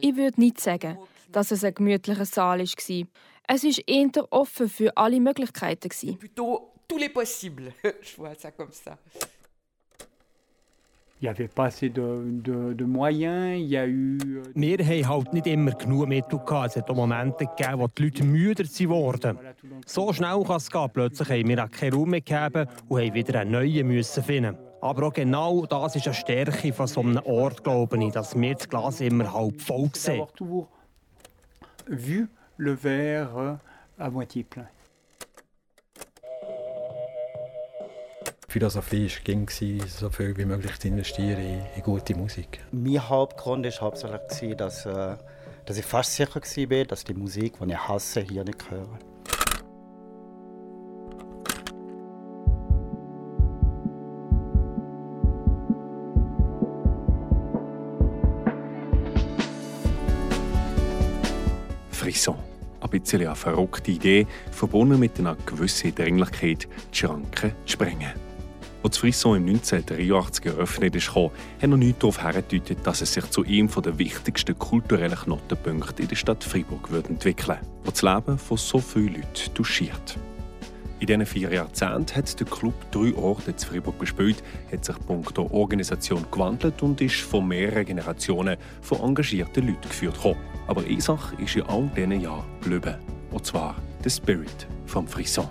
Ich würde nicht sagen, dass es ein gemütlicher Saal war. Es war eher offen für alle Möglichkeiten. Tous les possibles. Je vois ça comme ça. Il n'y avait pas assez de, de, de moyens. Il y a eu. euh, Wir haben halt nicht immer genug Mittel gehabt. Es hat auch Momente gegeben, wo die Leute müder dans- So schnell kann es gehen. Plötzlich haben wir auch keinen Raum mehr gegeben und haben wieder einen neuen müssen finden. Aber auch genau das ist eine Stärke von so einem Ort, glaube ich, dass wir das Glas immer halb voll sehen. Vu le verre euh, à moitié plein. Die Philosophie war ging, so viel wie möglich zu investieren in, in gute Musik. Mein Hauptgrund war hauptsächlich, dass, äh, dass ich fast sicher war, dass die Musik, die ich hasse, hier nicht höre. Bisschen eine verrückte Idee, verbunden mit einer gewissen Dringlichkeit, die Schranken zu sprengen. Als Frisson im 1983 geöffnet ist, hat noch nichts darauf hingedeutet, dass es sich zu einem der wichtigsten kulturellen Knotenpunkte in der Stadt Freiburg wird entwickeln würde, das Leben von so vielen Leuten touchiert. In diesen vier Jahrzehnten hat der Club drei Orte zu Freiburg bespielt, hat sich punkto Organisation gewandelt und ist von mehreren Generationen von engagierten Leuten geführt. worden. Aber eine ist in all diesen Jahren geblieben. Und zwar der Spirit vom Frisson.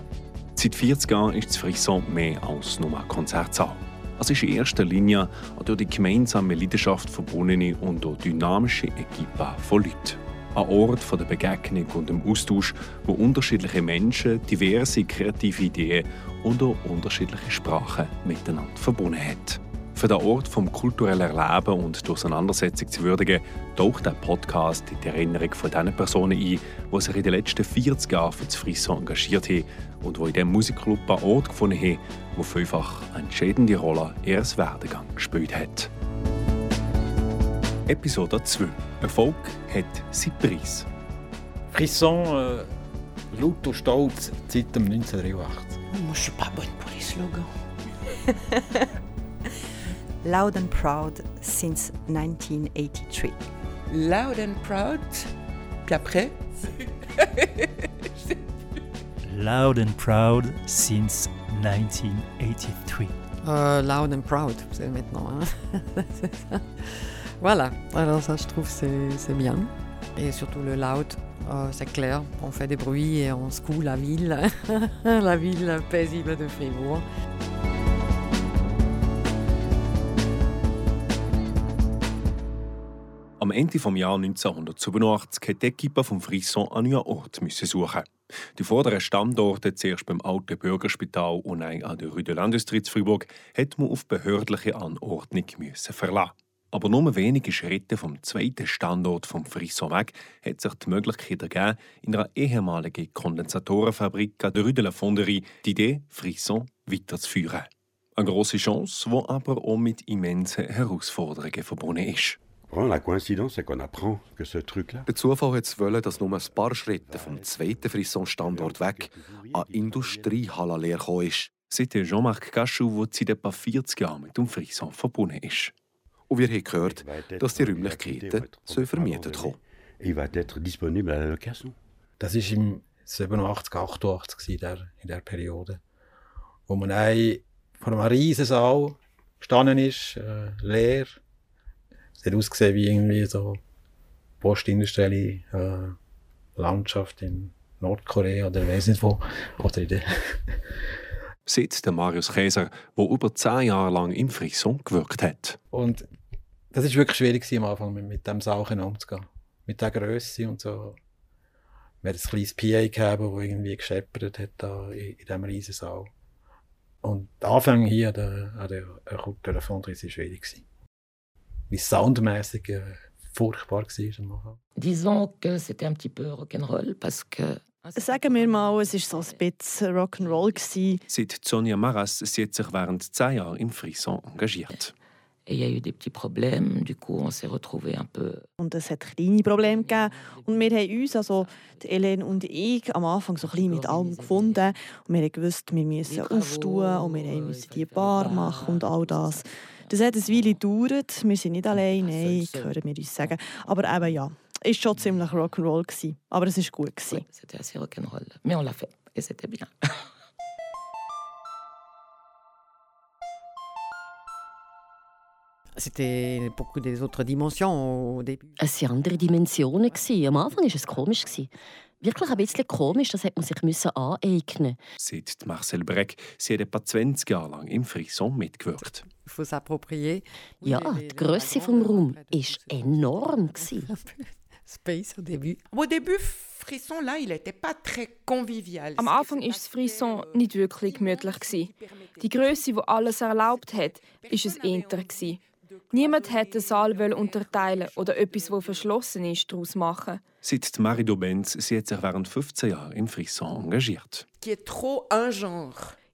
Seit 40 Jahren ist das Frisson mehr als nur ein Konzertsaal. Es ist in erster Linie eine durch die gemeinsame Leidenschaft verbundene und auch dynamische Equipe von Leuten. Ein Ort der Begegnung und dem Austausch, wo unterschiedliche Menschen diverse kreative Ideen und auch unterschiedliche Sprachen miteinander verbunden hat. Für den Ort vom kulturellen Erleben und die Auseinandersetzung zu würdigen, taucht der Podcast in die Erinnerung von den Personen ein, die sich in den letzten 40 Jahren für das Frisson engagiert haben und die in diesem Musikclub einen Ort gefunden haben, wo vielfach eine entscheidende Rolle in ihrem Werdegang gespielt hat. Episode 2. Erfolg hat seinen Preis. Frisson, äh, laut und stolz, seit dem 1983. Moi, je suis pas bonne pour les slogans. Loud and proud since 1983. Loud and proud. Puis après, Loud and proud since 1983. Euh, loud and proud, c'est maintenant. hein. C'est ça. voilà, alors ça je trouve c'est c'est bien. Et surtout le loud, euh, c'est clair, on fait des bruits et on secoue la ville, la ville paisible de Fribourg. Ende des Jahres 1987 hat die Equipe vom Frisson einen neuen Ort suchen. Die vorderen Standorte, zuerst beim alten Bürgerspital und dann an der Rue de l'Industrie zu Fribourg, hat man auf behördliche Anordnung verlassen. Aber nur wenige Schritte vom zweiten Standort vom Frisson weg hat sich die Möglichkeit ergeben, in einer ehemaligen Kondensatorenfabrik an der Rue de la Fonderie die Idee Frisson weiterzuführen. Eine grosse Chance, die aber auch mit immensen Herausforderungen verbunden ist. Vraiment, la coïncidence, c'est qu'on apprend que ce truc-là, Der Zufall hat es wollen, dass nur ein paar Schritte vom zweiten Frisson-Standort weg an Industriehalle leer ist. C'était Jean-Marc Cachou, der seit etwa 40 Jahren mit dem Frisson verbunden ist. Und wir haben gehört, dass die Räumlichkeiten so vermietet kommen. et il va être disponible à la location. Das war im 87, 88 in der, in der Periode, wo man ein, vor einem riesen Saal gestanden ist, äh, leer. Es hat ausgesehen wie irgendwie so postindustrielle äh, Landschaft in Nordkorea oder ich weiß nicht wo. Oder in der Seit der Marius Käser, der über 10 Jahre lang im Frisson gewirkt hat. Und das war wirklich schwierig am Anfang mit, mit dem Sauchen umzugehen. Mit der Größe und so. Wir hatten ein kleines PA gehabt, das irgendwie gescheppert hat da in, in diesem riesen Saal. Und der Anfang hier an der, an der, an der Telefontrice war schwierig. Gewesen. Wie soundmäßig äh, furchtbar war. Disons que c'était un petit peu rock'n'roll parce que Sagen wir mal, es war so ein bisschen Rock'n'Roll. Seit Sonja Maras sie hat sich während 10 Jahren im Frisson engagiert. et il y a eu des petits problèmes. Du coup, on s'est retrouvés un peu Und es hat kleine Probleme gegeben. Und wir haben uns, also die Helene und ich, am Anfang so ein bisschen mit allem gefunden. Und wir haben gewusst, wir müssen auftun und wir mussten die Bar machen und all das. Das hat eine Weile gedauert. Wir sind nicht allein, nein, hören wir uns sagen. Aber eben ja, es war schon ziemlich Rock'n'Roll. gewesen. Aber es war gut. gewesen. Oui, c'était assez rock'n'roll. Mais on l'a fait et c'était bien. C'était beaucoup des autres dimensions au début. Es waren andere Dimensionen. Am Anfang war es komisch. Wirklich ein bisschen komisch, das hat man sich müssen aneignen. Sagt Marcel Breck. Sie hat etwa 20 Jahre lang im Frisson mitgewirkt. Ja, die Grösse des Raums war enorm. gewesen. Space au début. Au début, Frisson, là, il n'était pas très convivial. Am Anfang war das Frisson nicht wirklich gemütlich. gewesen. Die Größe, die alles erlaubt hat, war ein Inter. gewesen. Niemand wollte den Saal unterteilen oder etwas, das verschlossen ist, daraus machen. Seit Marie Dobenz, sie hat sich während 15 Jahren im Frisson engagiert.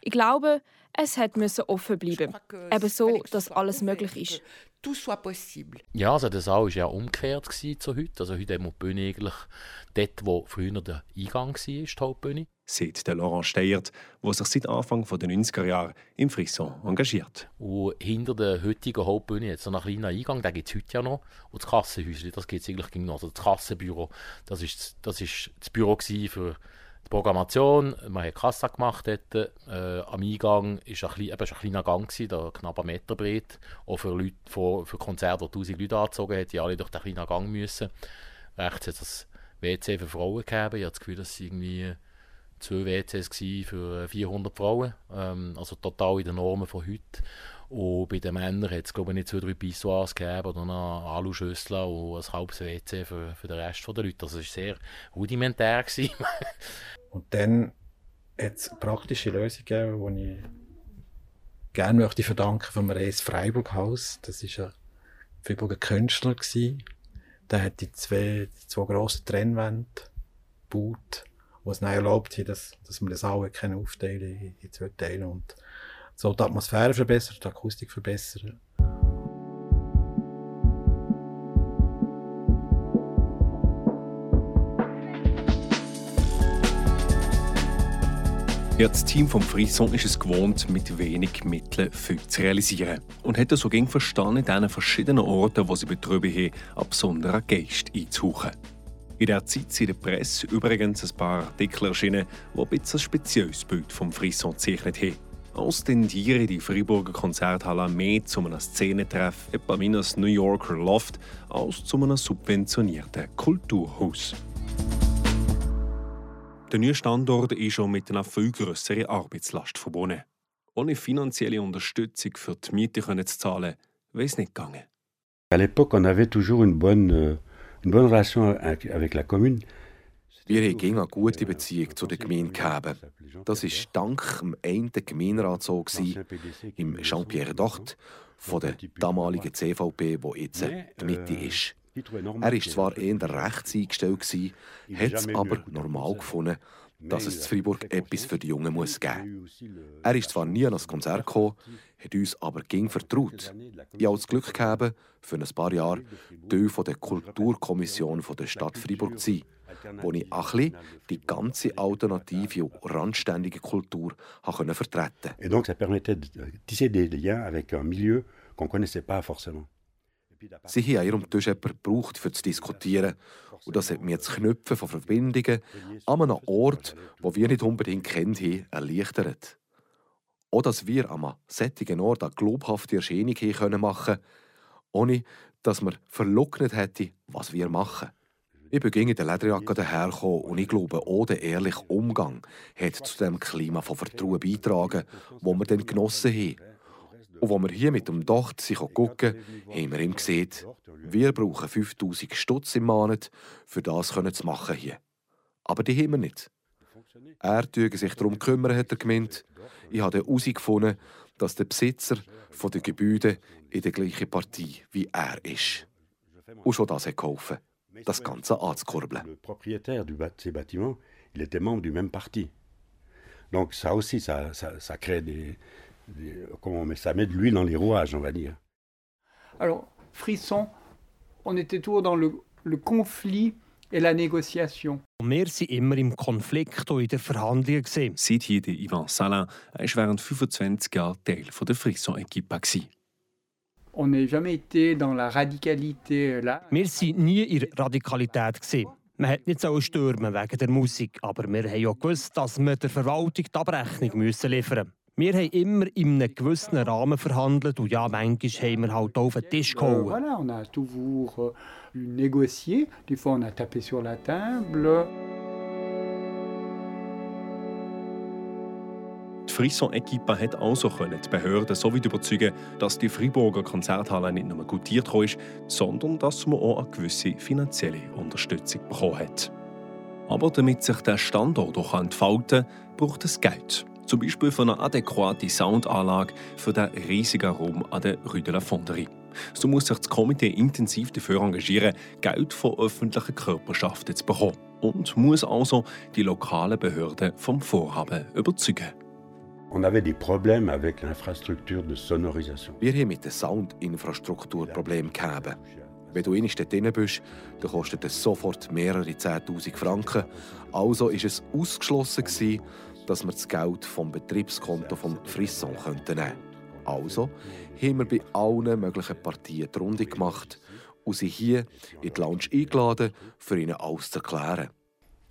Ich glaube, es hat müssen offen bleiben. Eben so, dass alles möglich ist. Tout soit possible. Ja, also der Saal war ja umgekehrt zu heute. Also heute haben wir die Bühne eigentlich dort, wo früher der Eingang war, die Hauptbühne. Sagt der Laurent Steyert, der sich seit Anfang der 90er Jahre im Frisson engagiert. Und hinter der heutigen Hauptbühne hat es einen kleinen Eingang, den gibt es heute ja noch. Und das Kassenhäuschen, das gibt es eigentlich noch. Also das Kassenbüro, das ist das, ist das Büro für die Programmation. Man hat Kassa gemacht dort. Äh, am Eingang war ein, ein kleiner Gang, gewesen, der knapp einen Meter breit. Auch für, Leute, für, für Konzerte, die 1000 Leute angezogen haben, die alle durch den kleinen Gang müssen. Rechts hat es das WC für Frauen gegeben. Ich habe das Gefühl, dass es irgendwie zwei WCs für 400 Frauen, ähm, also total in den Normen von heute. Und bei den Männern hat es, glaube ich, nicht zwei, drei Pissoirs gegeben oder noch Aluschüsseln und ein halbes WC für, für den Rest der Leute. Also es war sehr rudimentär. Und dann hat es praktische Lösungen gegeben, die ich gerne möchte verdanken vom Reis Freiburg Haus. Das war ein Freiburger Künstler. Gewesen. Der hat die zwei, die zwei grossen Trennwände gebaut, die es dann erlaubt haben, dass, dass man das auch können aufteilen in, in zwei Teile und so die Atmosphäre verbessern, die Akustik verbessern. Ja, das Team vom Frisson ist es gewohnt, mit wenig Mitteln viel zu realisieren. Und hat so gegen verstanden, in diesen verschiedenen Orten, wo sie betrieben haben, einen besonderen Geist einzuhauchen. In der Zeit sind in der Presse übrigens ein paar Artikel erschienen, die ein bisschen ein spezielles Bild vom Frisson gezeichnet haben. Als tendieren die Freiburger Konzerthalle mehr zu einem Szenentreff, etwa wie ein New Yorker Loft, als zu einem subventionierten Kulturhaus. Der neue Standort ist schon mit einer viel grösseren Arbeitslast verbunden. Ohne finanzielle Unterstützung für die Miete können zu zahlen, wäre es nicht gegangen. À l'époque, on avait toujours une bonne, euh, une bonne relation avec la commune. Wir haben eine gute Beziehung zu der Gemeinde gehabt. Das war dank dem einen Gemeinderat so, gewesen, im Jean-Pierre Docht, von der damaligen CVP, wo jetzt die Mitte ist. Er war zwar eher rechts eingestellt, gewesen, hat es aber normal gefunden, dass es in Freiburg etwas für die Jungen muss geben muss. Er ist zwar nie an das Konzert gekommen, hat uns aber ging vertraut. Ich habe das Glück gehabt, für ein paar Jahre Teil der Kulturkommission der Stadt Freiburg zu sein, wo ich auch ein bisschen die ganze alternative und randständige Kultur vertreten Et donc, ça permettait de tisser des liens avec un milieu qu'on connaissait pas forcément. Sie haben an ihrem Tisch jemanden gebraucht, für zu diskutieren. Und das hat mir das Knüpfen von Verbindungen an einem Ort, wo wir nicht unbedingt kennt haben, erleichtert. Auch, dass wir an einem solchen Ort eine glaubhafte Erscheinung haben können machen ohne dass man verleugnet hätte, was wir machen. Ich bin in der Lederjacke dahergekommen und ich glaube, auch der ehrliche Umgang hat zu dem Klima von Vertrauen beigetragen, wo wir dann genossen haben. Und wo wir hier mit dem Docht sich gucken, haben wir ihm gesehen, wir brauchen 5000 Stutz im Monat, für das können zu machen hier. Aber die haben wir nicht. Er tüge sich darum kümmern, hat er gemeint. Ich habe herausgefunden, dass der Besitzer von der Gebäude in der gleichen Partie wie er ist. Und schon das hat geholfen, das Ganze anzukurbeln. Le propriétaire de ces bâtiments, il était membre du même parti. Donc ça aussi, ça, ça, ça crée des, des- comment on met, ça met de l'huile dans les rouages, on va dire. Alors, Frisson, on était toujours dans le, le conflit et la négociation. Wir waren immer im Konflikt und in der Verhandlung. Seit hier Ivan Salin, er war während 25 Jahren Teil der Frisson-Equipe. Gewesen. On n'a jamais été dans la radicalité là. Wir waren nie in der Radikalität. Gewesen. Man hat nicht so stürmen wegen der Musik, aber wir haben auch gewusst, dass wir der Verwaltung die Abrechnung müssen liefern. Wir haben immer in einem gewissen Rahmen verhandelt und ja, manchmal haben wir halt auf den Tisch gehauen. Voilà, on a toujours euh, négocié. Des fois, on a tapé sur la table. Die Frisson-Equipe hat also die Behörden so weit überzeugen, dass die Freiburger Konzerthalle nicht nur gutiert ist, sondern dass man auch eine gewisse finanzielle Unterstützung bekommen hat. Aber damit sich der Standort auch entfalten kann, braucht es Geld. Zum Beispiel für eine adäquate Soundanlage für den riesigen Raum an der Rue de la Fonderie. So muss sich das Komitee intensiv dafür engagieren, Geld von öffentlichen Körperschaften zu bekommen und muss also die lokalen Behörden vom Vorhaben überzeugen. On avait des problèmes avec l'infrastructure de sonorisation. Wir haben mit der Soundinfrastruktur Probleme gehabt. Wenn du einmal dort drin bist, dann kostet es sofort mehrere 10'000 Franken. Also war es ausgeschlossen, gewesen, dass wir das Geld vom Betriebskonto vom Frisson nehmen könnten. Also haben wir bei allen möglichen Partien die Runde gemacht und sie hier in die Lounge eingeladen, für ihnen alles zu erklären.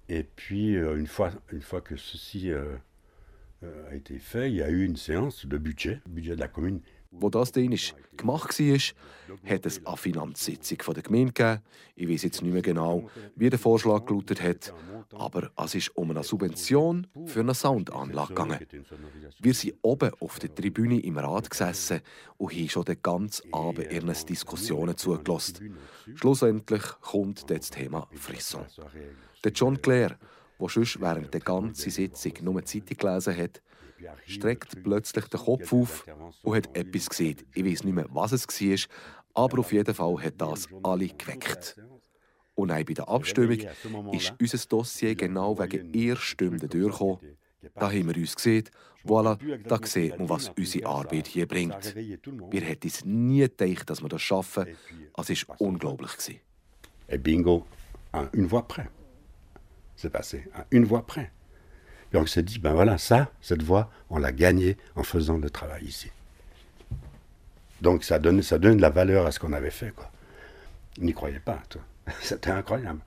Et puis, euh, une fois, une fois que ceci euh, a été fait, il y a eu une séance de budget, budget de la commune. Wo das dann gemacht war, hat es eine Finanzsitzung der Gemeinde gegeben. Ich weiß jetzt nicht mehr genau, wie der Vorschlag gelautet hat, aber es ist um eine Subvention für eine Soundanlage gegangen. Wir sind oben auf der Tribüne im Rat gesessen und haben schon den ganzen Abend ihren Diskussionen zugelassen. Schlussendlich kommt das Thema Frisson. Der John Clare, der sonst während der ganzen Sitzung nur die Zeitung gelesen hat, streckt plötzlich den Kopf auf und hat etwas gesehen. Ich weiß nicht mehr, was es war, aber auf jeden Fall hat das alle geweckt. Und auch bei der Abstimmung ist unser Dossier genau wegen ihrer Stimme durchgekommen. Da haben wir uns gesehen, voilà, da sieht man, was unsere Arbeit hier bringt. Wir hätten es nie gedacht, dass wir das schaffen. Es war unglaublich. Et bingo, à une voix près. C'est passé, à une voix près. Et on s'est dit, ben voilà, ça, cette voix, on l'a gagnée en faisant le travail ici. Donc ça donne, ça de la valeur à ce qu'on avait fait. Quoi. On n'y croyait pas, toi. C'était incroyable.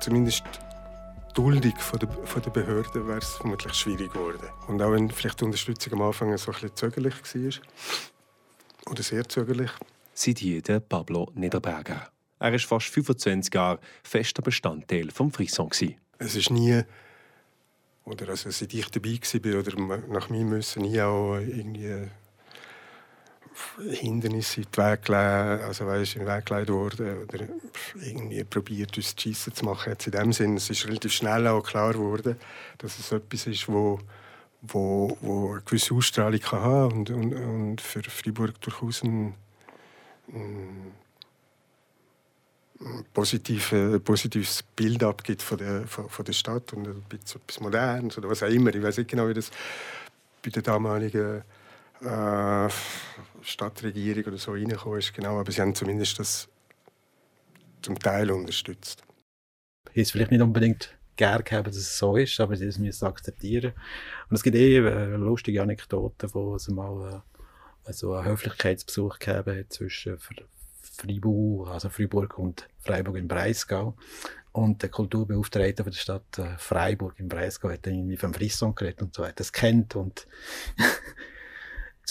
Zumindest Duldung von der, von der Behörden wäre es vermutlich schwierig geworden. Und auch wenn vielleicht die Unterstützung am Anfang so ein bisschen zögerlich war, oder sehr zögerlich. Seit hier der Pablo Niederberger. Er war fast 25 Jahre fester Bestandteil des Frisson. Es ist nie, oder also seit ich dabei war, oder nach meinem Müssen nie auch irgendwie Hindernisse in den Weg gelegt, also weißt, in den Weg gelegt worden oder irgendwie probiert, uns zu schiessen zu machen. Jetzt in dem Sinne, es ist relativ schnell auch klar geworden, dass es etwas ist, wo, wo, wo eine gewisse Ausstrahlung kann haben und, und, und für Freiburg durchaus ein, ein positive, positives Bild abgibt von der, von, von der Stadt und ein bisschen etwas Modernes oder was auch immer. Ich weiß nicht genau, wie das bei der damaligen äh, Stadtregierung oder so reingekommen ist, genau, aber sie haben zumindest das zum Teil unterstützt. Ich es vielleicht nicht unbedingt gerne gehabt, dass es so ist, aber sie müssen akzeptieren. Und es gibt eh äh, lustige Anekdoten, wo es mal äh, einen Höflichkeitsbesuch gegeben hat zwischen Freiburg, also Freiburg und Freiburg im Breisgau. Und der Kulturbeauftragte von der Stadt äh, Freiburg im Breisgau hat dann irgendwie vom Frisson geredet und so hat das kennt und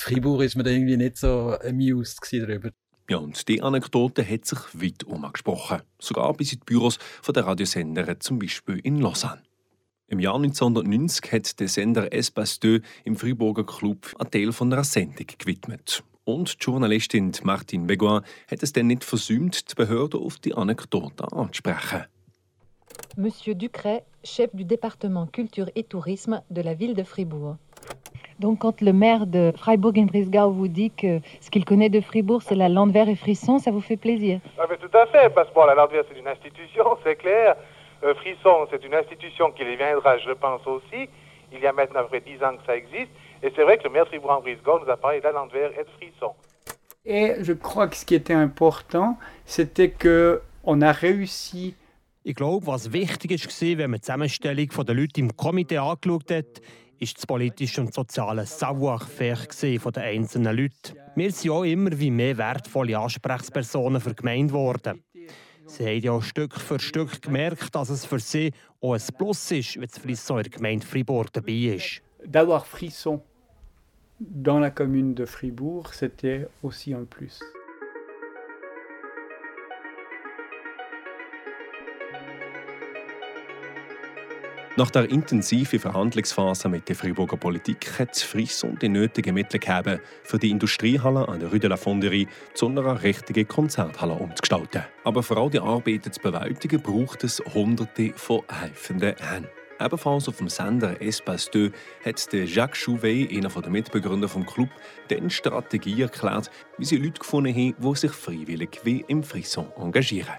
in Freiburg ist man da irgendwie nicht so amused darüber. Ja, und die Anekdote hat sich weit umgesprochen. Sogar bis in die Büros der Radiosender, zum Beispiel in Lausanne. Im Jahr 1990 hat der Sender Espace 2 im Freiburger Club einen Teil von einer Sendung gewidmet. Und die Journalistin Martine Begoin hat es dann nicht versäumt, die Behörde auf die Anekdote anzusprechen. Monsieur Ducret, chef du département culture et tourisme de la ville de Fribourg. Donc quand le maire de Freiburg-en-Brisgau vous dit que ce qu'il connaît de Fribourg, c'est la Landwehr et Frisson, ça vous fait plaisir? Ah, mais Tout à fait, parce que bon, la Landwehr, c'est une institution, c'est clair. Euh, Frisson, c'est une institution qui les viendra, je pense aussi. Il y a maintenant à peu près 10 ans que ça existe. Et c'est vrai que le maire de Fribourg-en-Brisgau nous a parlé de la Landwehr et de Frisson. Et je crois que ce qui était important, c'était que on a réussi Ich glaube, was wichtig war, wenn man die Zusammenstellung der Leute im Komitee angeschaut hat, ist das politische und soziale Savoir-faire der einzelnen Leute. Wir sind auch immer wie mehr wertvolle Ansprechpersonen für die Gemeinde geworden. Sie haben ja Stück für Stück gemerkt, dass es für sie auch ein Plus ist, wenn das Frisson in der Gemeinde Fribourg dabei ist. D'avoir Frisson dans la commune de Fribourg, c'était aussi un plus. Nach der intensiven Verhandlungsphase mit der Friburger Politik hat Frisson die nötigen Mittel gegeben, für die Industriehalle an der Rue de la Fonderie zu einer richtigen Konzerthalle umzugestalten. Aber für all die Arbeiten zu bewältigen, braucht es Hunderte von helfenden Händen. Ebenfalls auf dem Sender Espace 2 hat Jacques Chouvet, einer der Mitbegründer des Club, dann Strategie erklärt, wie sie Leute gefunden haben, die sich freiwillig wie im Frisson engagieren.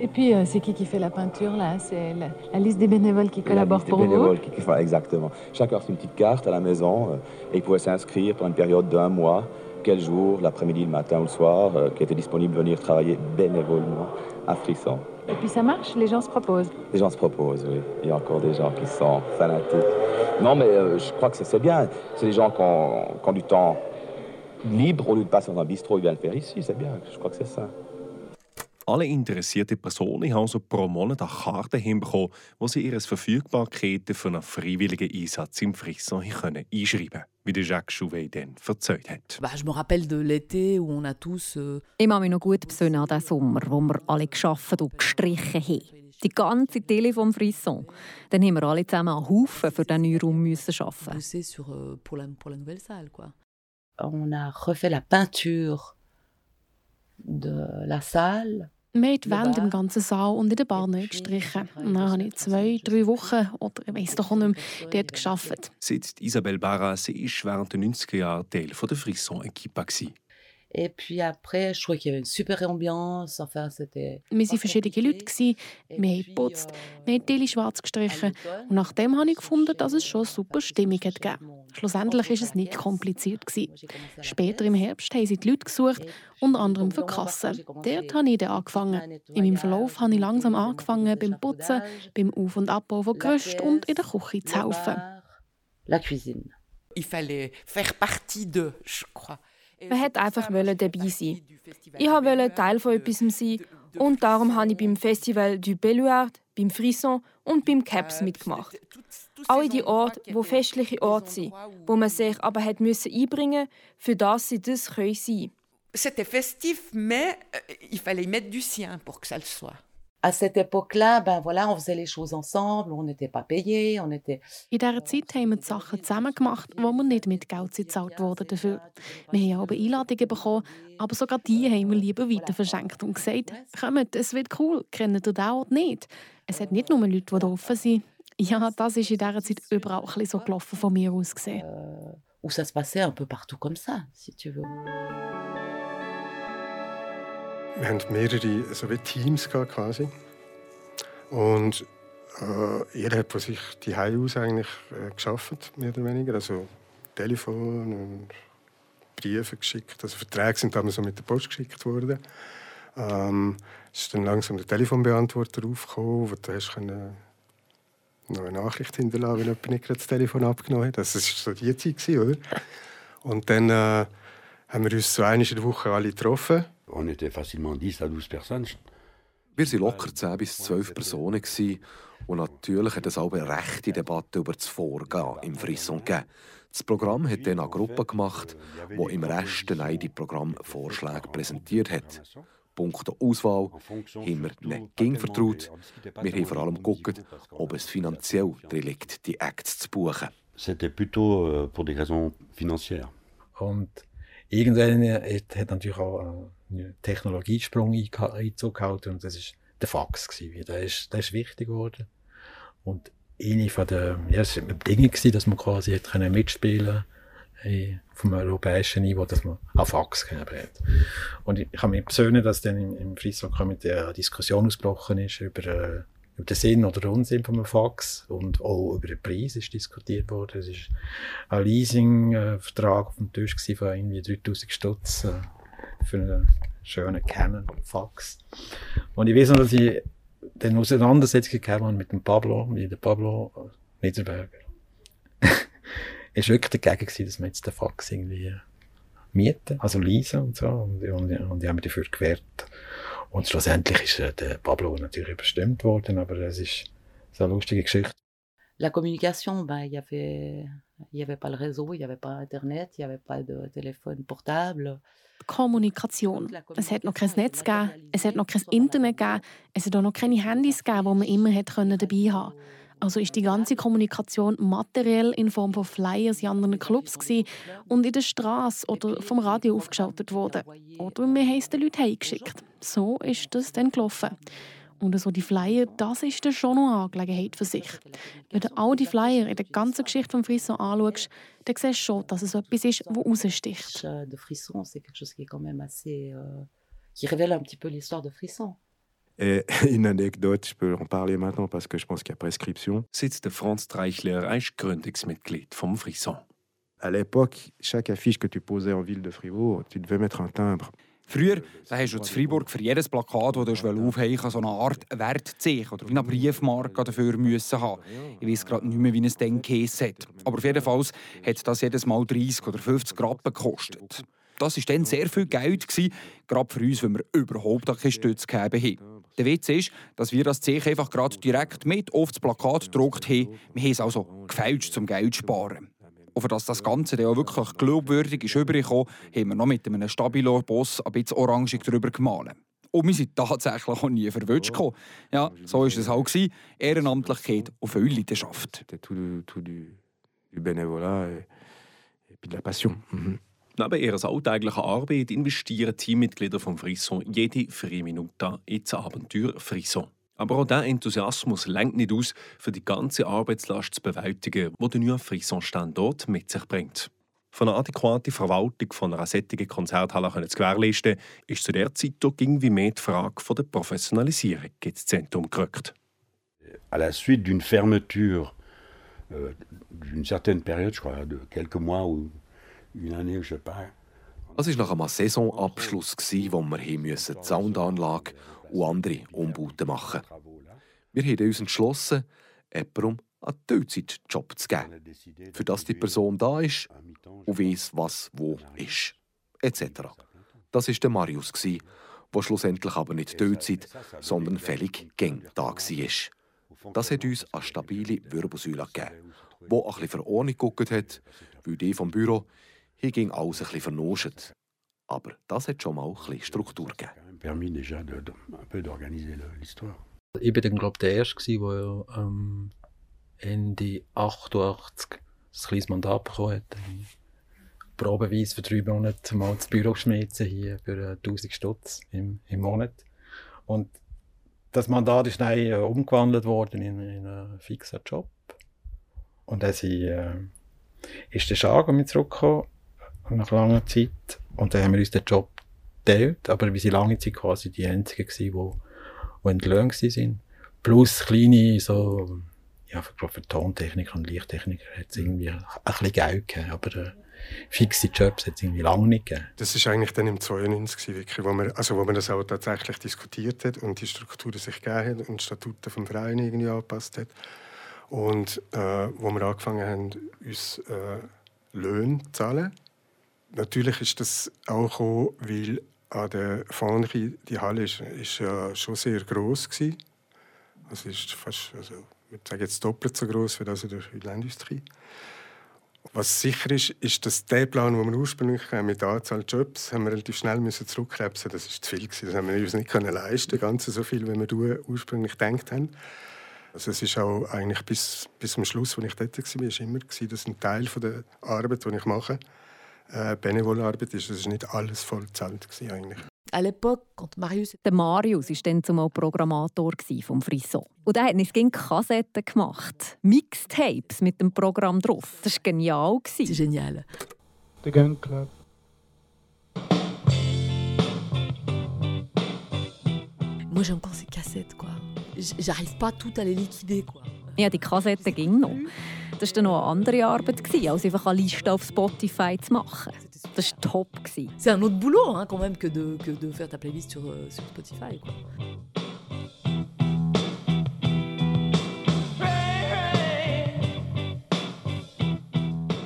Et puis, euh, c'est qui qui fait la peinture là? C'est la, la, liste des bénévoles qui collaborent la liste pour des bénévoles vous? qui, qui, Exactement. Chacun a une petite carte à la maison euh, et il pouvait s'inscrire pendant une période d'un mois, quel jour, l'après-midi, le matin ou le soir, euh, qui était disponible de venir travailler bénévolement à Frisson. Et puis ça marche, les gens se proposent? Les gens se proposent, oui. Il y a encore des gens qui sont fanatiques. Non, mais euh, je crois que c'est bien. C'est des gens qui ont, qui ont, du temps libre au lieu de passer dans un bistrot, ils viennent le faire ici. C'est bien. Je crois que c'est ça. Alle interessierten Personen haben also pro Monat eine Karte hinbekommen, wo sie ihre Verfügbarkeiten für einen freiwilligen Einsatz im Frisson können einschreiben können, wie der Jacques Chouvet dann erzählt hat. Euh... Ich kann mich noch gut besinnen an den Sommer, wo wir alle geschafft und gestrichen haben. Die ganze Tele vom Frisson. Dann haben wir alle zusammen einen Haufen für diesen neuen Raum müssen arbeiten. Euh. On a refait la peinture. Wir haben die Wände im ganzen Saal und in der Bar neu gestrichen. Dann habe ich zwei, drei Wochen oder ich weiß doch auch nicht mehr, dort gearbeitet. Seit Isabelle Barra, sie ist während den 90er Jahren Teil der Frisson-Equipe. Et puis après, je trouvais qu'il y avait une super ambiance. Enfin, c'était. Wir waren verschiedene Leute. Wir haben geputzt, wir haben Tilly schwarz gestrichen. Und nachdem habe ich gefunden, dass es schon eine super Stimmung hat gegeben Schlussendlich war es nicht kompliziert. Später im Herbst haben sie die Leute gesucht, unter anderem für Kassen. Dort habe ich dann angefangen. In meinem Verlauf habe ich langsam angefangen, beim Putzen, beim Auf- und Abbau von Gerüst und in der Küche zu helfen. La cuisine. Il fallait faire partie de, je crois. Man wollte einfach dabei sein. Ich wollte Teil von etwas sein und darum habe ich beim Festival du Belluard, beim Frisson und beim Caps mitgemacht. Alle die Orte, wo festliche Orte sind, wo man sich aber hat müssen einbringen, für das sie das können sein. C'était festif, mais il fallait mettre du sien pour que ça le soit. À cette époque-là, ben voilà, on faisait les choses ensemble, on n'était pas payé, on était... In dieser Zeit haben wir die Sachen zusammen gemacht, wo wir nicht mit Geld gezahlt wurden dafür. Wir haben aber Einladungen bekommen, aber sogar die haben wir lieber weiter verschenkt und gesagt, kommt, es wird cool, kennt ihr den Ort nicht? Es hat nicht nur Leute, die offen sind. Ja, das ist in dieser Zeit überall ein bisschen so gelaufen von mir aus gesehen. Euh, où ça se passait un peu partout comme ça, si tu veux. Wir haben mehrere so wie Teams quasi. Und äh, jeder hat von sich die aus eigentlich äh, geschafft, mehr oder weniger. Also Telefon und Briefe geschickt. Also Verträge sind damals so mit der Post geschickt worden. Ähm, es ist dann langsam der Telefonbeantworter aufgekommen, wo du hast können noch eine Nachricht hinterlassen, wenn jemand nicht gerade das Telefon abgenommen hat. Das war so die Zeit, oder? Und dann äh, haben wir uns so einmal in der Woche alle getroffen. On était facilement 10 à 12 personnes. Wir waren locker 10 bis 12 Personen. Gewesen. Und natürlich hat es auch eine rechte Debatte über das Vorgehen im Frisson gegeben. Das Programm hat dann eine Gruppe gemacht, die im Rest die Programm Vorschläge präsentiert hat. Punkt Auswahl haben wir nicht gegen vertraut. Wir haben vor allem geguckt, ob es finanziell drin liegt, die Acts zu buchen. C'était plutôt euh, pour des raisons financières. Und irgendwann hat natürlich auch einen Technologiesprung Einzug gehalten und das ist der Fax gewesen. Der ist, der ist wichtig geworden. Und eine von der, ja, es war Bedingung gewesen, dass man quasi hat können mitspielen hey, vom europäischen Niveau, dass man auch Fax gegeben hat. Und ich, ich kann mich persönlich, dass dann im, im Friesland-Komitee eine Diskussion ausgebrochen ist über, äh, über den Sinn oder Unsinn von einem Fax und auch über den Preis ist diskutiert worden. Es ist ein Leasing-Vertrag auf dem Tisch von irgendwie 3000 Stutz äh, für eine schönen Canon-Fax. Und ich weiß noch, dass ich dann Auseinandersetzung gehabt mit dem Pablo, mit dem Pablo Niederberger. ist wirklich dagegen gewesen, dass wir jetzt den Fax irgendwie mieten, also leisen und so. Und, und, und ich habe mich dafür gewehrt. Und schlussendlich ist äh, der Pablo natürlich überstimmt worden, aber es ist so eine lustige Geschichte. La communication, ben, il y avait, il y avait pas le réseau, il y avait pas Internet, il y avait pas de téléphone portable. Kommunikation. Es hat noch kein Netz gegeben, es hat noch kein Internet gegeben, es hat auch noch keine Handys gegeben, die man immer hat dabei haben Also ist die ganze Kommunikation materiell in Form von Flyers in anderen Clubs gewesen und in der Straße oder vom Radio aufgeschaltet worden. Oder wir haben es den Leuten heimgeschickt. So ist das dann gelaufen. Und so die Flyer, das ist dann schon noch eine Angelegenheit für sich. Wenn du all die Flyer in der ganzen Geschichte von Frisson anschaust, dann siehst du schon, dass es etwas ist, das raussticht. Frisson, c'est quelque chose qui est quand même assez... Euh, qui révèle un petit peu l'histoire de Frisson. Et une anecdote, je peux en parler maintenant parce que je pense qu'il y a prescription. Sitzt der Franz Treichler als Gründungsmitglied vom Frisson. À l'époque, chaque affiche que tu posais en ville de Fribourg, tu devais mettre un timbre. Früher da hast du in Freiburg für jedes Plakat, das du aufhängen so eine Art Wertzeichen oder wie eine Briefmarke dafür müssen haben. Ich weiß gerade nicht mehr, wie es dann geheissen hat. Aber auf jeden Fall hat das jedes Mal 30 oder 50 Rappen gekostet. Das war dann sehr viel Geld, gerade für uns, wenn wir überhaupt keine Stütze gegeben haben. Der Witz ist, dass wir das Zeichen einfach gerade direkt mit auf das Plakat gedruckt haben. Wir haben es also gefälscht, zum Geld zu sparen. Und für das Ganze dann auch wirklich glaubwürdig ist haben wir noch mit einem Stabilo-Boss ein bisschen orangig drüber gemalt. Und wir sind tatsächlich auch nie verwünscht gekommen. Ja, so war es auch. Gewesen. Ehrenamtlichkeit und viel Leidenschaft. Tout du, tout du, du bénévolat et, et puis de la passion. Mhm. Neben ihrer alltäglichen Arbeit investieren Teammitglieder vom Frisson jede freie Minute ins Abenteuer Frisson. Aber auch dieser Enthusiasmus lenkt nicht aus, für die ganze Arbeitslast zu bewältigen, die der neue Frisson-Standort mit sich bringt. Von einer adäquaten Verwaltung von einer solchen Konzerthalle zu gewährleisten, ist zu der Zeit auch irgendwie mehr die Frage von der Professionalisierung ins Zentrum gerückt. À la suite d'une fermeture euh, d'une certaine période, je crois, de quelques mois ou une es war nach einem Saisonabschluss, wo wir die Soundanlage und andere Umbauten machen Wir haben uns entschlossen, jemandem einen Teilzeitjob zu geben, für das die Person da ist und weiss, was wo ist, etc. Das war der Marius, der schlussendlich aber nicht Teilzeit, sondern völlig gäng da war. Das hat uns eine stabile Wirbelsäule gegeben, die ein bisschen für Ordnung hat, weil die vom Büro hier ging alles ein bisschen vernuscht. Aber das hat schon mal ein bisschen Struktur gegeben. Ich war dann, glaube der Erste, der ähm, Ende 88 ein kleines Mandat bekommen hat. Probeweise für drei Monate mal das Büro geschmissen hier für 1000 Stutz im, im Monat. Und das Mandat ist dann äh, umgewandelt worden in, in einen fixen Job. Und dann äh, ist der Schager mit zurückgekommen, nach langer Zeit. Und dann haben wir uns den Job geteilt, aber wir sind lange Zeit quasi die Einzigen gewesen, die, die entlöhnt waren. Plus kleine, so, ja, für, für Tontechniker und Lichttechniker hat es irgendwie ein bisschen Geld gegeben, aber äh, fixe Jobs hat es irgendwie lange nicht gegeben. Das ist eigentlich dann im 92 wirklich, wo man, also wo man das auch tatsächlich diskutiert hat und die Strukturen sich gegeben hat und die Statuten vom Verein irgendwie angepasst hat. Und äh, wo wir angefangen haben, uns äh, Löhne zu zahlen. Natürlich ist das auch gekommen, weil an der Fonderie, die Halle ist, ist ja schon sehr groß gewesen. Also ist fast, also ich sagen jetzt doppelt so groß wie das in der Ölindustrie. Was sicher ist, ist, dass der Plan, den wir ursprünglich hatten, mit der Anzahl Jobs, haben wir relativ schnell müssen zurückkrebsen. Das ist zu viel gewesen. Das haben wir uns nicht können leisten, ganz so viel, wie wir ursprünglich gedacht haben. Also es ist auch eigentlich bis, bis zum Schluss, als ich dort war, ist immer gewesen, dass ein Teil von der Arbeit, die ich mache, äh, Benevol-Arbeit ist. Das war nicht alles voll gezahlt eigentlich. Der Marius war dann zumal Programmator vom Frisson. Und er hat uns gegen Kassetten gemacht. Mixtapes mit dem Programm drauf. Das war genial. Das ist genial. Der Gang Club. Moi j'ai encore ces cassettes quoi. J'arrive pas tout à les liquider quoi. Ja, die Kassetten ging noch. Das war dann noch eine andere Arbeit, als einfach eine Liste auf Spotify zu machen. Das war top. C'est un autre boulot hein, quand même que de, que de faire ta playlist sur, euh, sur Spotify. Quoi.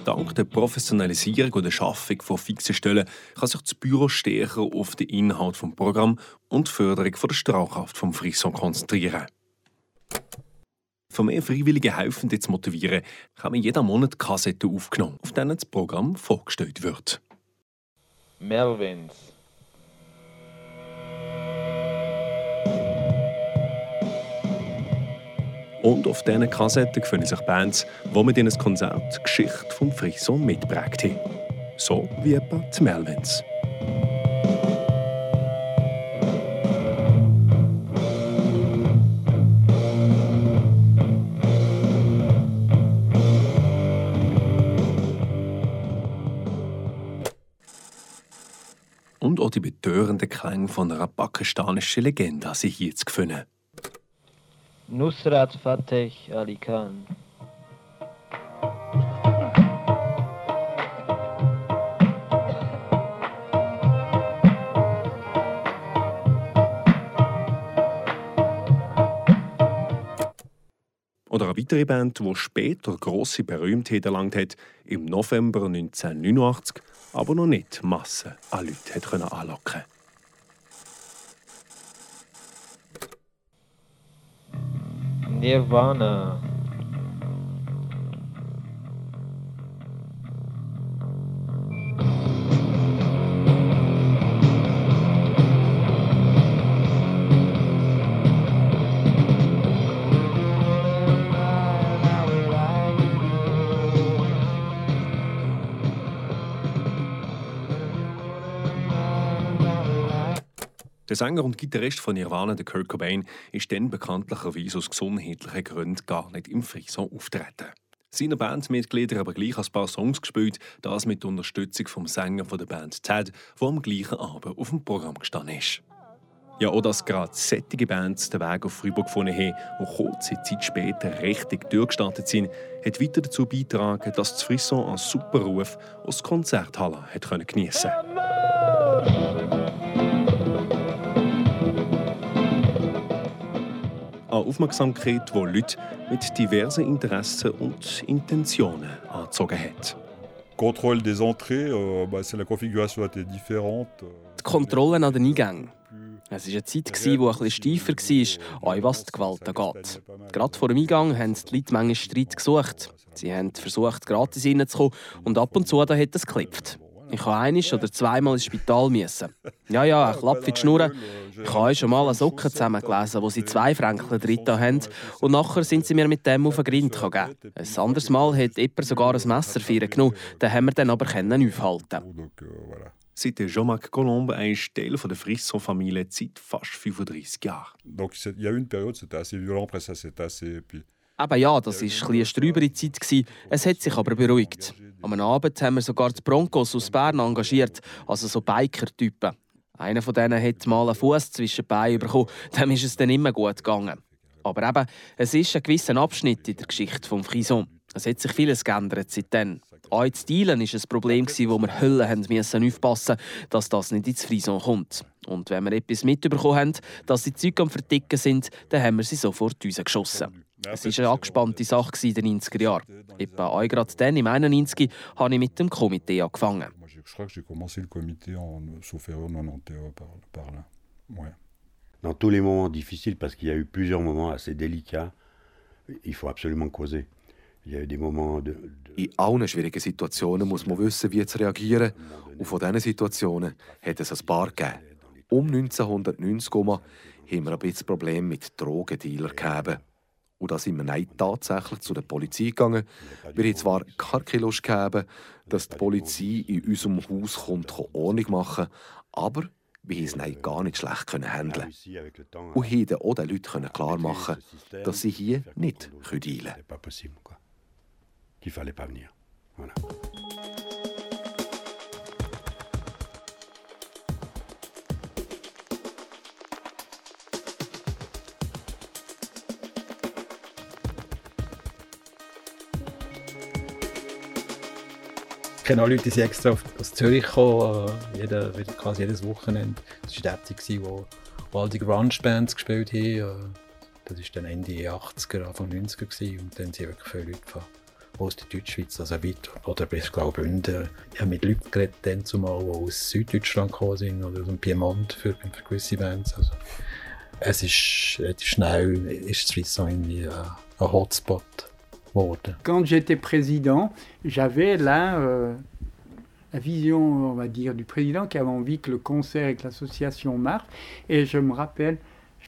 Dank der Professionalisierung und der Schaffung von fixen Stellen kann sich das Büro stärker auf den Inhalt des Programms und die Förderung der Strahlkraft vom Frisson konzentrieren. Für mehr freiwillige Helfende zu motivieren, haben wir jeden Monat Kassetten aufgenommen, auf denen das Programm vorgestellt wird. Melvins. Und auf diesen Kassetten finden sich Bands, die mit ein Konzert die Geschichte vom Frisson mitprägt haben. So wie etwa die Melvins. Von einer pakistanischen Legende hier zu finden. Nusrat Fateh Ali Khan. Oder eine weitere Band, die später grosse Berühmtheit erlangt hat, im November 1989, aber noch nicht Massen an Leute hat können Եվ բանը Der Sänger und Gitarrist von Nirvana, der Kurt Cobain, ist dann bekanntlicherweise aus gesundheitlichen Gründen gar nicht im Frisson auftreten. Seine Bandmitglieder haben gleich ein paar Songs gespielt, das mit Unterstützung vom Sänger der Band Ted, der am gleichen Abend auf dem Programm gestanden ist. Ja, auch dass gerade sättige Bands den Weg auf Freiburg gefunden haben und kurze Zeit später richtig durchgestartet sind, hat weiter dazu beigetragen, dass das Frisson einen super Ruf aus Konzerthallen hat geniessen konnte. Eine Aufmerksamkeit, die Leute mit diversen Interessen und Intentionen angezogen hat. Contrôle des entrées, euh, bah, la configuration était différente. Die Kontrollen an den Eingängen. Es war eine Zeit, die etwas steifer war, auch was die Gewalt angeht. Gerade vor dem Eingang haben die Leute manchmal Streit gesucht. Sie haben versucht, gratis reinzukommen und ab und zu da hat es geklippt. Ich habe einisch oder zweimal ins Spital müssen. Ja, ja, ein Klapp in die Schnur. Ich habe schon mal eine Socke zusammengelesen, wo sie zwei Franken drin haben. Und nachher sind sie mir mit dem auf den Grind gegeben. Ein anderes Mal hat jemand sogar ein Messer für ihn genommen. Den haben wir dann aber aufhalten Seit Jean-Marc Colombe ist Teil der Frisson-Familie seit fast 35 Jahren. Donc il y a eu une période, c'était assez violent, après ça. Puis Eben ja, das war eine strübere Zeit. Es hat sich aber beruhigt. Am Abend haben wir sogar die Broncos aus Bern engagiert, also so Biker-Typen. Einer von denen hat mal einen Fuß zwischen die Beine bekommen, dem ist es dann immer gut gegangen. Aber eben, es ist ein gewisser Abschnitt in der Geschichte des Frison. Es hat sich vieles geändert seitdem. Auch in Stilen war ein Problem, wo wir Hüllen aufpassen dass das nicht ins Frison kommt. Und wenn wir etwas mitbekommen haben, dass die Züge am Verticken sind, dann haben wir sie sofort Es war eine angespannte Sache in den 90er Jahren. Etwa auch gerade dann, im 91, habe ich mit dem Komitee angefangen. Crois que j'ai commencé le comité en, sauf erreur, 91 par, par là. Ouais. Dans tous les moments difficiles, parce qu'il y a eu plusieurs moments assez délicats, il faut absolument causer. Il y a eu des moments de, de In allen schwierigen Situationen muss man wissen, wie zu reagieren. Und von diesen Situationen hat es ein paar gegeben. Um 1990 herum haben wir ein bisschen Probleme mit Drogendealern gehabt. Und da sind wir dann tatsächlich zu der Polizei gegangen. Wir haben zwar keine Lust gehabt, dass die Polizei in unserem Haus kommt, Ordnung machen aber wir konnten es gar nicht schlecht handeln. Und haben auch den Leuten klar machen, dass sie hier nicht dealen können. Qu'il fallait pas venir. Voilà. Kenne auch Leute, die extra aus Zürich gekommen, äh, jeder, quasi jedes Wochenende. Das war Städte, wo, wo all die Grunge-Bands gespielt haben. Äh, das war dann Ende 80er, Anfang 90er gewesen, und dann sind wirklich viele Leute von aus der Deutschschweiz, also weit, oder bis Graubünden. Ich habe mit Leuten geredet, zumal, die aus Süddeutschland gekommen sind, oder aus dem Piemont für, für gewisse Bands. Also, es ist schnell, ist Swissau irgendwie ein, ein Hotspot geworden. Quand j'étais président, j'avais là euh, la vision, on va dire, du président qui avait envie que le concert et que l'association marchent. Et je me rappelle,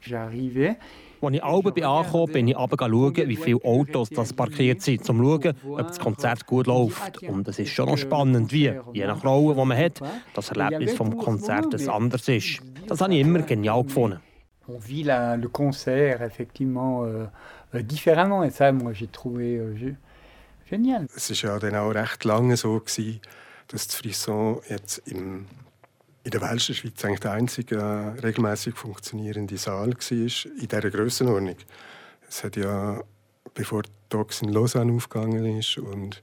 j'arrivais, Als ich Alben angekommen bin ich schauen, wie viele Autos das parkiert sind, um zu schauen, ob das Konzert gut läuft. Und es ist schon noch spannend, wie, je nach Rolle, die man hat, das Erlebnis vom Konzert anders ist. Das habe ich immer genial gefunden. On vit la, le concert effectivement euh différemment et ça, moi, j'ai trouvé euh, génial. Es war ja dann auch recht lange so, gewesen, dass das Frisson jetzt im in der Welschen Schweiz eigentlich der einzige äh, regelmäßig funktionierende Saal war in dieser Grössenordnung. Es hat ja, bevor Docs in Lausanne aufgegangen ist und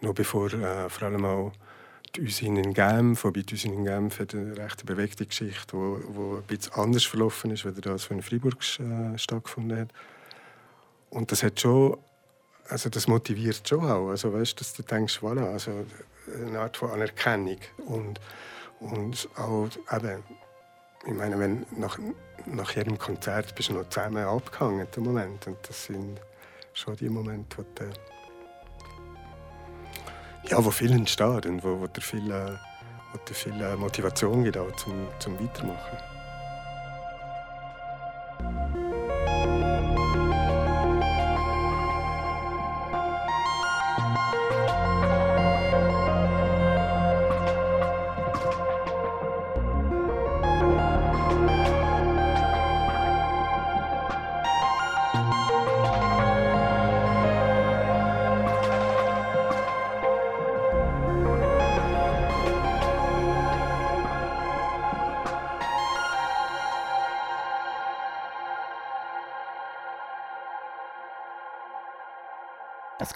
noch bevor äh, vor allem auch die Usine in Genf, wobei die Usine in Genf hat eine recht bewegte Geschichte, wo ein bisschen anders verlaufen ist, als das in Freiburg äh, stattgefunden hat. Und das hat schon, also das motiviert schon auch, also weißt, dass du denkst, voilà, also eine Art von Anerkennung und und auch eben, ich meine, wenn nach, nach jedem Konzert bist du noch zusammen abgehangen im Moment. Und das sind schon die Momente, wo, der, ja, wo viel entsteht und wo, wo dir viel, wo dir viel Motivation gibt, auch zum, zum Weitermachen.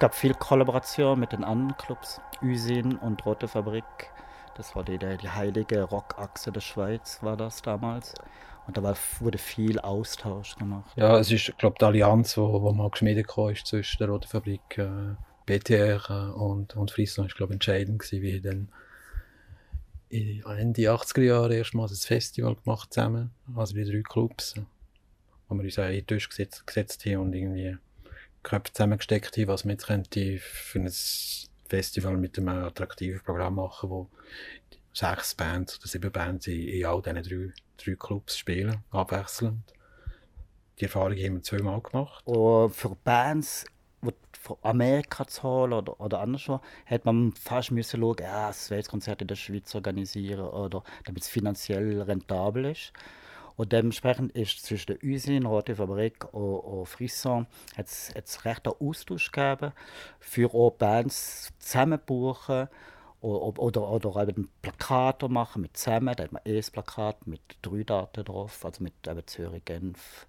Gab viel Kollaboration mit den anderen Clubs, Usin und Rote Fabrik. Das war die, die heilige Rockachse der Schweiz, war das damals. Und da wurde viel Austausch gemacht. Ja, es ist, glaube die Allianz, wo, wo mal geschmiedet ist zwischen der Roten Fabrik, äh, BTR äh, und, und Frisson, ist, glaube entscheidend gewesen, wie dann Ende 80er Jahre erstmals ein Festival gemacht zusammen, also die drei Clubs, wo wir uns auch in den Tisch gesetzt, gesetzt haben und irgendwie Köpfe zusammengesteckt haben, was wir jetzt könnte für ein Festival mit einem attraktiven Programm machen, wo sechs Bands oder sieben Bands in, in all diesen drei, drei Clubs spielen, abwechselnd. Die Erfahrung haben wir zweimal gemacht. Und für Bands, von Amerika zu holen oder, oder anderswo, hätte man fast müssen schauen, ja, das Weltkonzert in der Schweiz organisieren, oder damit es finanziell rentabel ist. Und dementsprechend ist zwischen der Usine, Rote Fabrik und, und Frisson hat's, hat's recht einen Austausch gegeben für auch Bands zusammenbuchen oder, oder, oder eben Plakate machen mit zusammen. Da hat man ein Plakat mit drei Daten drauf, also mit eben Zürich, Genf.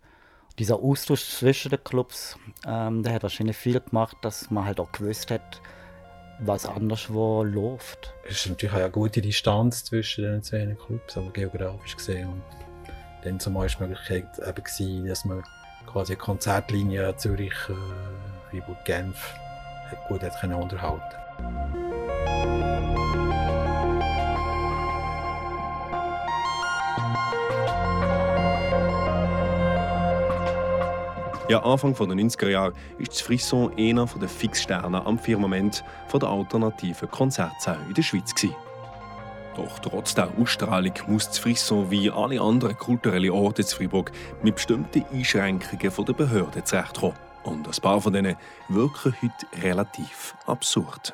Dieser Austausch zwischen den Clubs, ähm, der hat wahrscheinlich viel gemacht, dass man halt auch gewusst hat, was anderswo läuft. Es ist natürlich eine gute Distanz zwischen den zwei Clubs, aber geografisch gesehen. Und dann zumal war die Möglichkeit eben gewesen, dass man quasi eine Konzertlinie Zürich, äh, Freiburg, Genf gut hat können unterhalten Ja, Anfang der 90er Jahre ist das Frisson einer der Fixsterne am Firmament der alternativen Konzertsäle in der Schweiz. Gewesen. Doch trotz der Ausstrahlung muss das Frisson wie alle anderen kulturellen Orte in Freiburg mit bestimmten Einschränkungen der Behörde zurechtkommen. Und ein paar von denen wirken heute relativ absurd.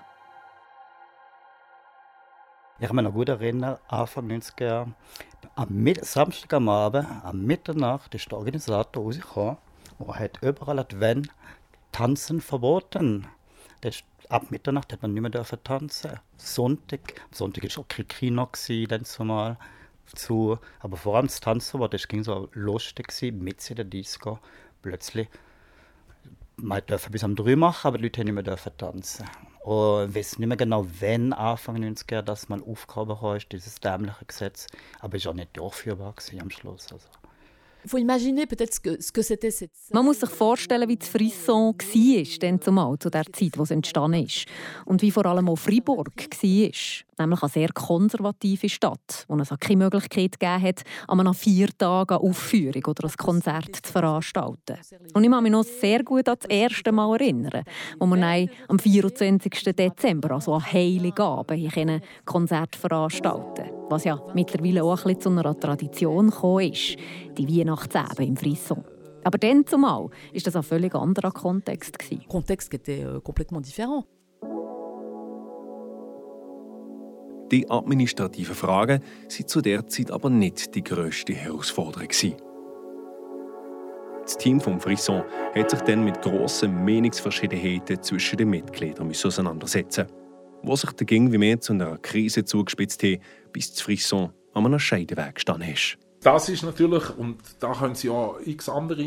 Ich kann mich noch gut erinnern, Anfang 90er Jahre, am Samstag am Abend, am Mitternacht, ist der Organisator rausgekommen und hat überall Advent Tanzen verboten. Das ab Mitternacht hat man nicht mehr tanzen. Sonntag, Sonntag war auch kein Kino, dann zumal zu. Aber vor allem das Tanzen war, das ging so lustig, mit in der Disco. Plötzlich, man durfte bis um drei machen, aber die Leute nicht mehr tanzen. Und ich weiß nicht mehr genau, wann Anfang 90er das mal aufgehoben ist, dieses dämliche Gesetz. Aber es war auch nicht durchführbar am Schluss. Also. Man muss sich vorstellen, wie das Frisson war, denn zumal zu der Zeit, wo es entstanden ist. Und wie vor allem auch Fribourg war. Nämlich eine sehr konservative Stadt, wo es keine Möglichkeit gegeben hat, an einem vier Tagen Aufführung oder ein Konzert zu veranstalten. Und ich kann mich noch sehr gut an das erste Mal erinnern, wo wir am 24. Dezember, also an Heiligabend, ein Konzert veranstalten Was ja mittlerweile auch ein bisschen zu einer Tradition gekommen ist, die Weihnachtsabend im Frisson. Aber dann zumal war das ein völlig anderer Kontext. Kontext qui était euh, complètement différent. Die administrativen Fragen waren zu der Zeit aber nicht die grösste Herausforderung. Das Team vom Frisson hat sich dann mit grossen Meinungsverschiedenheiten zwischen den Mitgliedern auseinandersetzen wo sich dagegen wie mehr zu einer Krise zugespitzt hat, bis das Frisson an einem Scheideweg gestanden ist. Das ist natürlich, und da können Sie auch x andere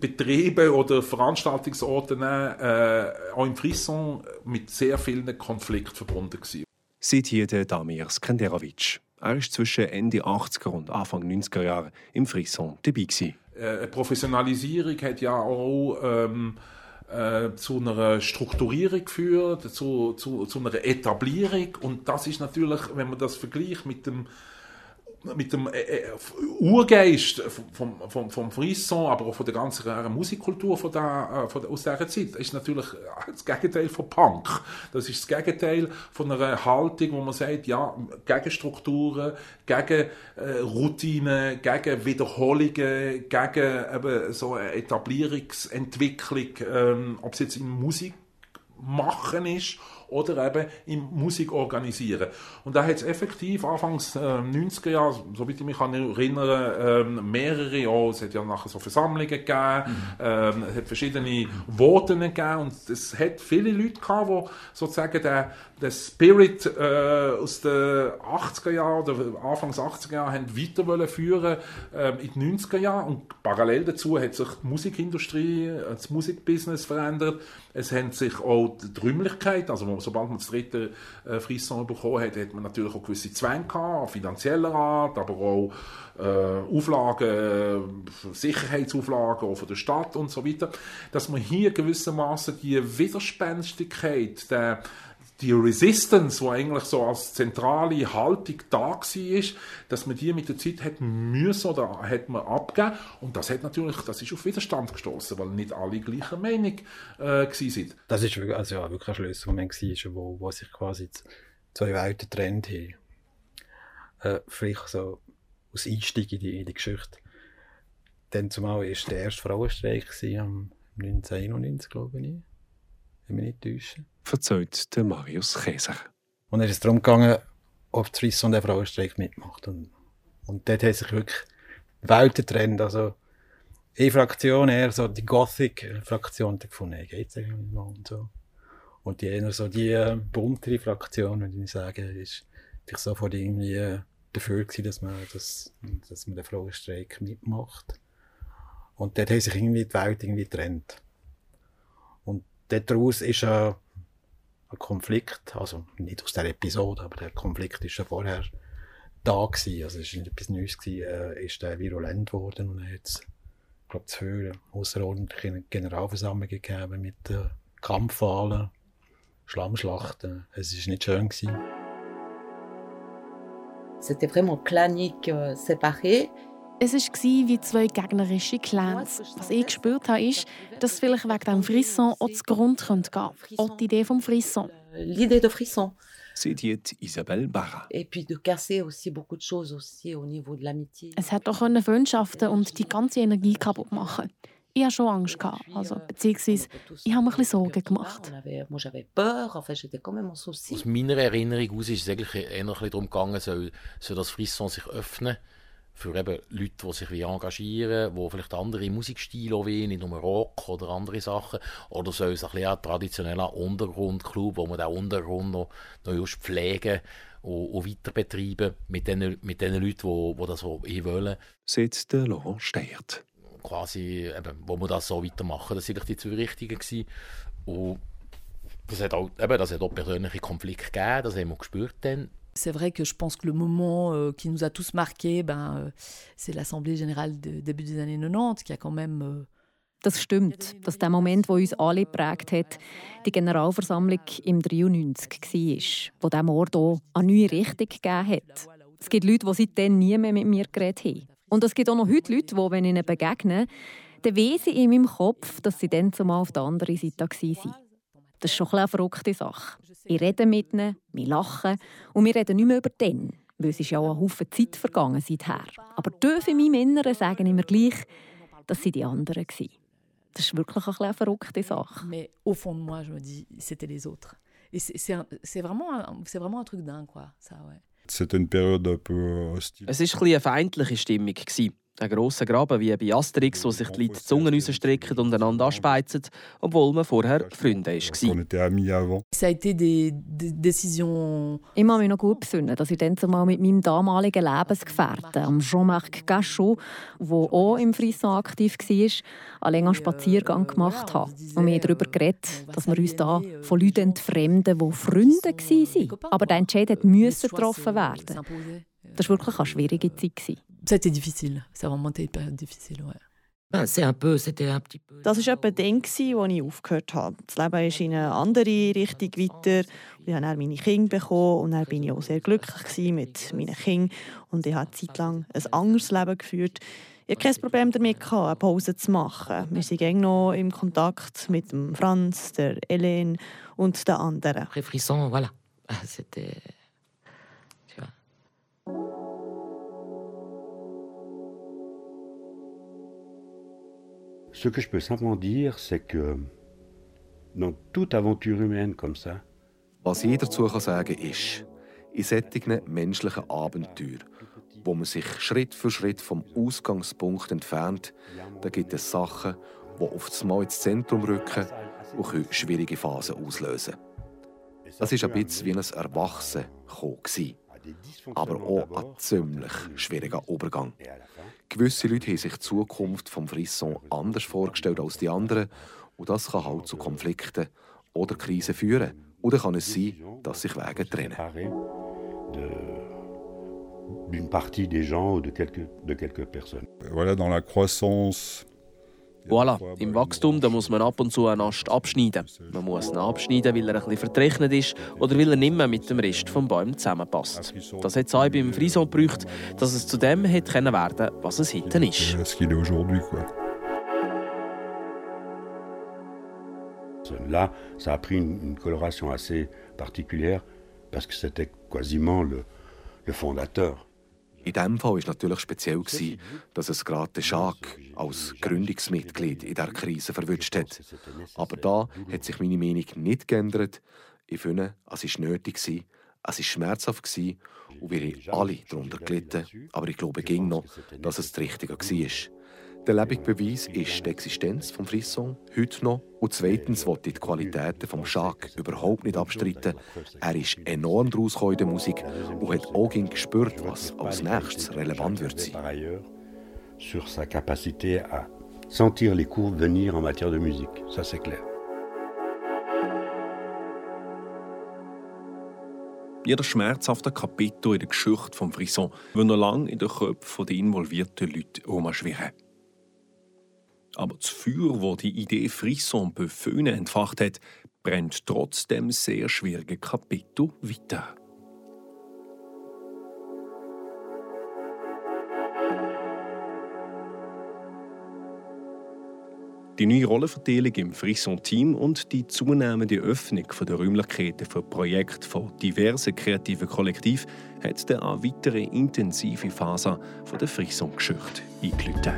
Betriebe oder Veranstaltungsorte nehmen, äh, auch im Frisson mit sehr vielen Konflikten verbunden gewesen sieht hier der Damir Skanderovic. Er ist zwischen Ende 80er und Anfang 90er Jahre im Frisson dabei. Gewesen. Äh, Professionalisierung hat ja auch ähm, äh, zu einer Strukturierung geführt, zu, zu, zu einer Etablierung. Und das ist natürlich, wenn man das vergleicht mit dem mit dem äh, äh, Urgeist vom, vom, vom Frisson, aber auch von der ganzen Musikkultur von der, äh, von der, aus dieser Zeit, ist natürlich das Gegenteil von Punk. Das ist das Gegenteil von einer Haltung, wo man sagt, ja, gegen Strukturen, gegen äh, Routinen, gegen Wiederholungen, gegen eben so eine Etablierungsentwicklung, ähm, ob es jetzt in Musik machen ist oder eben in Musik organisieren. Und da hat es effektiv anfangs äh, 90er Jahre, soweit ich mich kann erinnern, äh, mehrere, oh, es hat ja nachher so Versammlungen gegeben, mhm. ähm, es hat verschiedene Voten gegeben und es hat viele Leute gehabt, die sozusagen den, den Spirit äh, aus den 80er Jahren oder Anfangs 80er Jahren haben weiter wollen führen äh, in den 90er Jahren und parallel dazu hat sich die Musikindustrie, äh, das Musikbusiness verändert. Es haben sich auch die Räumlichkeit, also sobald man das dritte äh, Frisson bekommen hat, hat man natürlich auch gewisse Zwänge gehabt, finanzieller Art, aber auch äh, Auflagen, äh, Sicherheitsauflagen auch von der Stadt und so weiter, dass man hier gewissermaßen die Widerspenstigkeit, der die Resistance, die eigentlich so als zentrale Haltung da war, dass man die mit der Zeit hat müssen oder hat man abgeben und das hat natürlich, das ist auf Widerstand gestoßen, weil nicht alle gleicher Meinung äh, sind. Das ist also ja, wirklich ein Schlüsselmoment gewesen, wo, wo sich quasi zwei Welten getrennt haben. Äh, vielleicht so aus Einstieg in die, in die Geschichte. Dann zumal war der erste Frauenstreik am 1991, glaube ich, wenn mich nicht täusche erzählt der Marius Käser. Und dann ist es darum gegangen, ob Swiss und der Frauenstreik mitmacht. Und, und dort hat sich wirklich die Welt getrennt. Also, eine Fraktion, eher so die Gothic-Fraktion, gefunden, hey, geht's eigentlich mal und so. Und die eher so die äh, buntere Fraktion, würde ich sagen, ist sofort irgendwie äh, dafür gewesen, dass man, dass, dass man den Frauenstreik mitmacht. Und dort hat sich irgendwie die Welt irgendwie getrennt. Und daraus ist ja ein Konflikt, also nicht aus der Episode, aber der Konflikt ist schon vorher da gewesen, also es nicht etwas Neues gewesen, äh, ist der virulent geworden und hat es, glaube zu hören, außerordentliche Generalversammlungen gegeben mit äh, Kampfwahlen, Schlammschlachten. Es ist nicht schön gewesen. C'était vraiment clanique, euh, séparé. Es war wie zwei gegnerische Clans. Was ich gespürt habe, ist, dass es vielleicht wegen dem Frisson auch zu Grund gehen könnte. Auch die Idee des Frisson. L'idée de frisson. C'est Isabelle Barra. Et puis de casser aussi beaucoup de choses aussi au niveau de l'amitié. Es hat auch Freundschaften und die ganze Energie kaputt machen. Ich hatte schon Angst. Gehabt, also, beziehungsweise, ich habe mir ein bisschen Sorgen gemacht. Aus meiner Erinnerung aus ist es eigentlich eher darum gegangen, soll, soll das Frisson sich öffnen für eben Leute, die sich wie engagieren, die vielleicht andere Musikstile wollen, nicht nur Rock oder andere Sachen. Oder soll es ein, bisschen ein traditioneller Untergrundclub, wo man den Untergrund noch, noch just pflegen und, und weiter betreiben mit den, mit den Leuten, die, die das so wollen. Sitzt der Laurent Steiert. Quasi, eben, wo man das so weitermachen. Das waren die zwei Richtungen. Und Das hat auch, eben, das hat auch persönliche Konflikte gegeben, das haben wir gespürt dann. C'est vrai que je pense que le moment euh, qui nous a tous marqués, ben, euh, c'est l'Assemblée générale de début des années 90, qui a quand même. Euh, das stimmt, dass der Moment, wo uns alle geprägt hat, die Generalversammlung im 93 war, wo der Mord auch eine neue Richtung gegeben hat. Es gibt Leute, die seitdem nie mehr mit mir geredet haben. Und es gibt auch noch heute Leute, die, wenn ich ihnen begegne, dann weiss ich in meinem Kopf, dass sie dann zumal auf der anderen Seite waren. Das ist schon eine verrückte Sache. Ich rede mit ihnen, wir lachen und wir reden nicht mehr über den, weil es ist ja auch ein Haufen Zeit vergangen seither. Aber tief in meinem Inneren sagen immer gleich, dass sie die anderen waren. Das ist wirklich eine verrückte Sache. Mais au fond de moi, je me dis, c'était les autres. Et c'est vraiment, c'est vraiment un truc dingue, quoi. Ça, ouais. C'était une période un peu hostile. Es war eine feindliche Stimmung. Ein grosser Graben wie bei Asterix, wo sich die Leute die Zungen rausstrecken und einander anspeizen, obwohl man vorher Freunde décisions... Ich kann mich noch gut besinnen, dass ich dann zumal mit meinem damaligen Lebensgefährten, Jean-Marc Gachot, der auch im Frisson aktiv war, einen längeren Spaziergang gemacht habe. Und wir haben darüber geredet, dass wir uns da von Leuten entfremden, die Freunde waren. Aber der Entscheid musste getroffen werden. Das war wirklich eine schwierige Zeit. C'était difficile. Ça a vraiment été une période difficile, ouais. Das war etwa dann, als ich aufgehört habe. Das Leben ist in eine andere Richtung weiter. Ich habe dann meine Kinder bekommen und dann war ich auch sehr glücklich mit meinen Kindern. Und ich habe eine Zeit lang ein anderes Leben geführt. Ich hatte kein Problem damit, eine Pause zu machen. Wir sind immer noch im Kontakt mit Franz, der Hélène und den anderen. Frisson, voilà. C'était Ce que je peux simplement dire, c'est que dans toute aventure humaine comme ça, Was ich dazu kann sagen ist, in solchen menschlichen Abenteuern, wo man sich Schritt für Schritt vom Ausgangspunkt entfernt, da gibt es Sachen, die das Mal ins Zentrum rücken und schwierige Phasen auslösen. Das war ein bisschen wie ein Erwachsenkommen, aber auch ein ziemlich schwieriger Übergang. Gewisse Leute haben sich die Zukunft vom Frisson anders vorgestellt als die anderen und das kann halt zu Konflikten oder Krisen führen. Oder kann es sein, dass sich Wege trennen. D'une partie des gens ou de quelques, de quelques personnes. Voilà, dans la croissance, Voilà, im Wachstum da muss man ab und zu einen Ast abschneiden. Man muss ihn abschneiden, weil er ein bisschen vertrocknet ist oder weil er nicht mehr mit dem Rest des Baums zusammenpasst. Das hat es auch beim Frison gebraucht, dass es zu dem hätte werden können, was es heute ist. Là, ça a pris une, une coloration assez particulière parce que c'était quasiment le, le fondateur. In diesem Fall war es natürlich speziell, dass es gerade den Jacques als Gründungsmitglied in dieser Krise verwünscht hat. Aber da hat sich meine Meinung nicht geändert. Ich finde, es war nötig, es war schmerzhaft und wir haben alle darunter gelitten. Aber ich glaube ging noch, dass es das Richtige war. Der lebende Beweis ist die Existenz des Frisson, heute noch. Und zweitens wollte ich die Qualitäten des Jacques überhaupt nicht abstreiten. Er ist enorm daraus in der Musik und hat auch gespürt, was als nächstes relevant wird sein. Sur sa capacité à sentir les courbes venir en matière de musique, ça c'est clair. Jeder schmerzhafte Kapitel in der Geschichte des Frisson wird noch lange in den Köpfen der involvierten Leute herumschwirren. Aber das Feuer, das die Idee Frisson Beföhne entfacht hat, brennt trotzdem sehr schwierige Kapitel weiter. Die neue Rollenverteilung im Frisson-Team und die zunehmende Öffnung der Räumlichkeiten für Projekte von diversen kreativen Kollektiven hat dann eine weitere intensive Phase der Frisson-Geschichte eingeläutet.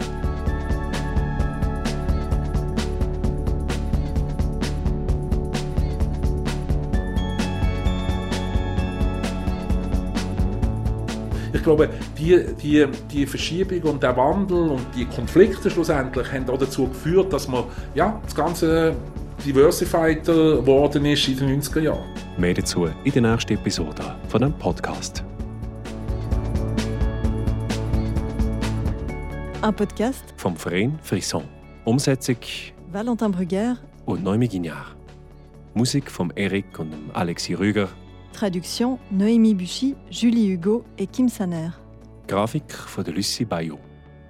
Glaube, die, die, die Verschiebung und der Wandel und die Konflikte schlussendlich haben auch dazu geführt, dass man ja, das Ganze diversified geworden ist in den 90er Jahren. Mehr dazu in der nächsten Episode von dem Podcast. Ein Podcast vom Verein Frisson. Umsetzung Valentin Brugger und Guignard. Musik von Eric und Alexis Rüger. Traduction Noémie Buchy, Julie Hugo et Kim Saner. Grafik von Lucie Bayou.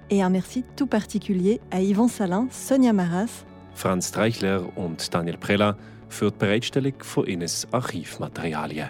Et un merci tout particulier à Yvan Salin, Sonia Maras, Franz Treichler und Daniel Prella für die Bereitstellung von Ines Archivmaterialien.